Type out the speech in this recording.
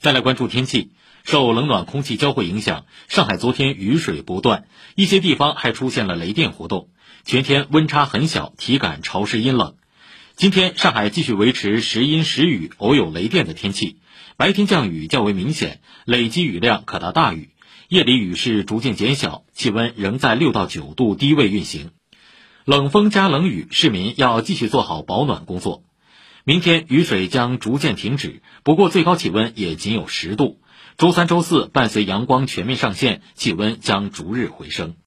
再来关注天气，受冷暖空气交汇影响，上海昨天雨水不断，一些地方还出现了雷电活动，全天温差很小，体感潮湿阴冷。今天上海继续维持时阴时雨，偶有雷电的天气，白天降雨较为明显，累积雨量可达大雨。夜里雨势逐渐减小，气温仍在六到九度低位运行。冷风加冷雨，市民要继续做好保暖工作。明天雨水将逐渐停止，不过最高气温也仅有十度。周三、周四伴随阳光全面上线，气温将逐日回升。